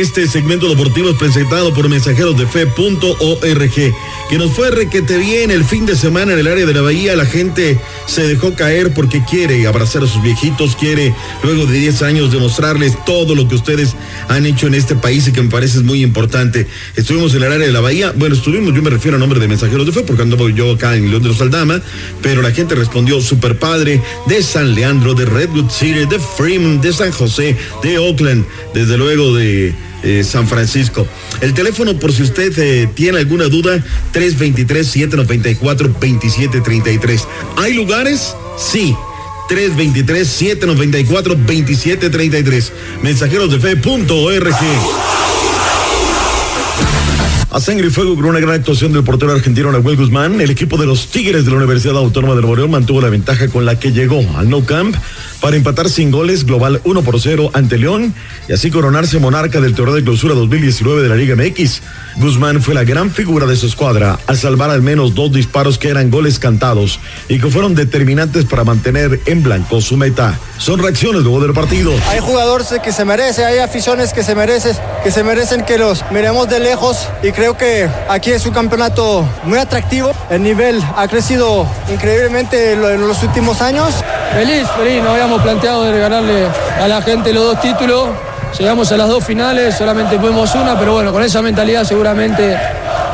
Este segmento deportivo es presentado por mensajerosdefe.org, que nos fue requete bien el fin de semana en el área de la bahía. La gente se dejó caer porque quiere abrazar a sus viejitos, quiere luego de 10 años demostrarles todo lo que ustedes han hecho en este país y que me parece muy importante. Estuvimos en el área de la bahía, bueno, estuvimos, yo me refiero a nombre de Mensajeros de Fe, porque ando yo acá en León de los Aldama, pero la gente respondió super padre de San Leandro, de Redwood City, de Fremont, de San José, de Oakland, desde luego de eh, San Francisco. El teléfono, por si usted eh, tiene alguna duda, 323-794-2733. ¿Hay lugares? Sí. 323-794-2733. Mensajerosdefe.org. A sangre y fuego con una gran actuación del portero argentino Nahuel Guzmán, el equipo de los Tigres de la Universidad Autónoma del Boreón mantuvo la ventaja con la que llegó al No Camp para empatar sin goles global 1 por 0 ante León y así coronarse monarca del torneo de clausura 2019 de la Liga MX. Guzmán fue la gran figura de su escuadra al salvar al menos dos disparos que eran goles cantados y que fueron determinantes para mantener en blanco su meta. Son reacciones luego del partido. Hay jugadores que se merecen, hay aficiones que se merecen, que se merecen que los miremos de lejos y creo que aquí es un campeonato muy atractivo. El nivel ha crecido increíblemente en los últimos años. Feliz, feliz, nos habíamos planteado de regalarle a la gente los dos títulos. Llegamos a las dos finales, solamente fuimos una, pero bueno, con esa mentalidad seguramente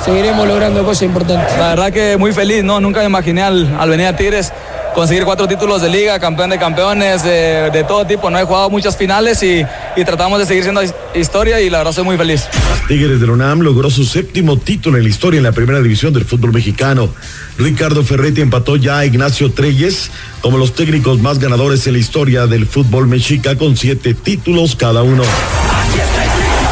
seguiremos logrando cosas importantes. La verdad que muy feliz, ¿no? Nunca me imaginé al, al venir a Tigres conseguir cuatro títulos de liga, campeón de campeones, de, de todo tipo. No he jugado muchas finales y, y, tratamos de seguir siendo historia y la verdad soy muy feliz. Tigres de la UNAM logró su séptimo título en la historia en la primera división del fútbol mexicano. Ricardo Ferretti empató ya a Ignacio Treyes como los técnicos más ganadores en la historia del fútbol mexica con siete títulos cada uno.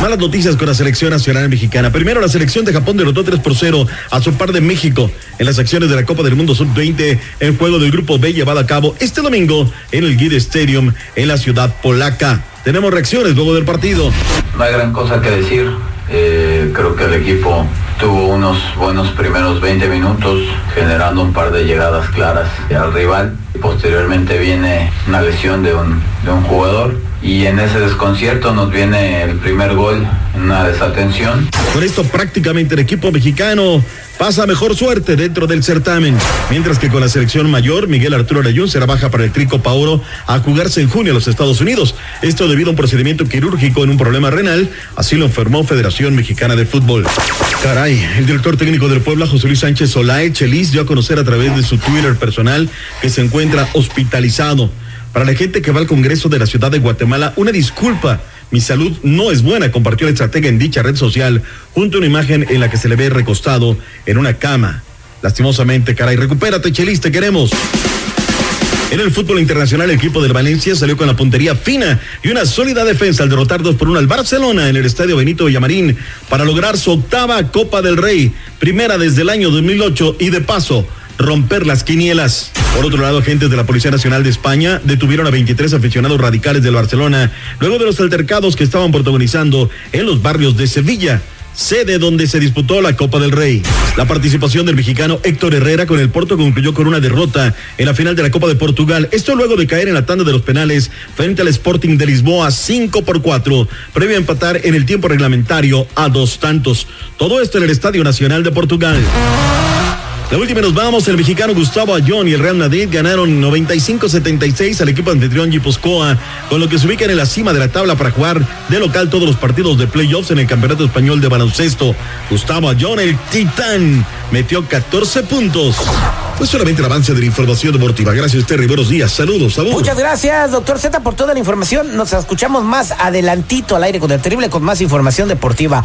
Malas noticias con la selección nacional mexicana. Primero, la selección de Japón derrotó 3 por 0 a su par de México en las acciones de la Copa del Mundo Sub-20 en juego del Grupo B llevado a cabo este domingo en el Guide Stadium en la ciudad polaca. Tenemos reacciones luego del partido. No hay gran cosa que decir. Eh, creo que el equipo tuvo unos buenos primeros 20 minutos generando un par de llegadas claras al rival. Posteriormente viene una lesión de un, de un jugador y en ese desconcierto nos viene el primer gol una desatención. Con esto prácticamente el equipo mexicano pasa mejor suerte dentro del certamen, mientras que con la selección mayor Miguel Arturo Arayún será baja para el Trico Pauro a jugarse en junio a los Estados Unidos. Esto debido a un procedimiento quirúrgico en un problema renal, así lo enfermó Federación Mexicana de Fútbol. Caray, el director técnico del Puebla, José Luis Sánchez Solae Chelis, dio a conocer a través de su Twitter personal que se encuentra hospitalizado. Para la gente que va al Congreso de la Ciudad de Guatemala, una disculpa. Mi salud no es buena, compartió el estratega en dicha red social, junto a una imagen en la que se le ve recostado en una cama. Lastimosamente, caray, recupérate, Chelis, te queremos. En el fútbol internacional, el equipo del Valencia salió con la puntería fina y una sólida defensa al derrotar 2 por 1 al Barcelona en el estadio Benito Villamarín para lograr su octava Copa del Rey, primera desde el año 2008 y de paso romper las quinielas. Por otro lado, agentes de la Policía Nacional de España detuvieron a 23 aficionados radicales del Barcelona luego de los altercados que estaban protagonizando en los barrios de Sevilla sede donde se disputó la Copa del Rey. La participación del mexicano Héctor Herrera con el Porto concluyó con una derrota en la final de la Copa de Portugal. Esto luego de caer en la tanda de los penales frente al Sporting de Lisboa 5 por 4, previo a empatar en el tiempo reglamentario a dos tantos. Todo esto en el Estadio Nacional de Portugal. La última nos vamos, el mexicano Gustavo Ayón y el Real Madrid ganaron 95-76 al equipo anfitrión Guipuzcoa, con lo que se ubican en la cima de la tabla para jugar de local todos los partidos de playoffs en el Campeonato Español de Baloncesto. Gustavo Ayón, el titán, metió 14 puntos. Pues solamente el avance de la información deportiva. Gracias, Terry. Buenos días. Saludos. Saludos. Muchas gracias, doctor Z, por toda la información. Nos escuchamos más adelantito al aire con el terrible con más información deportiva.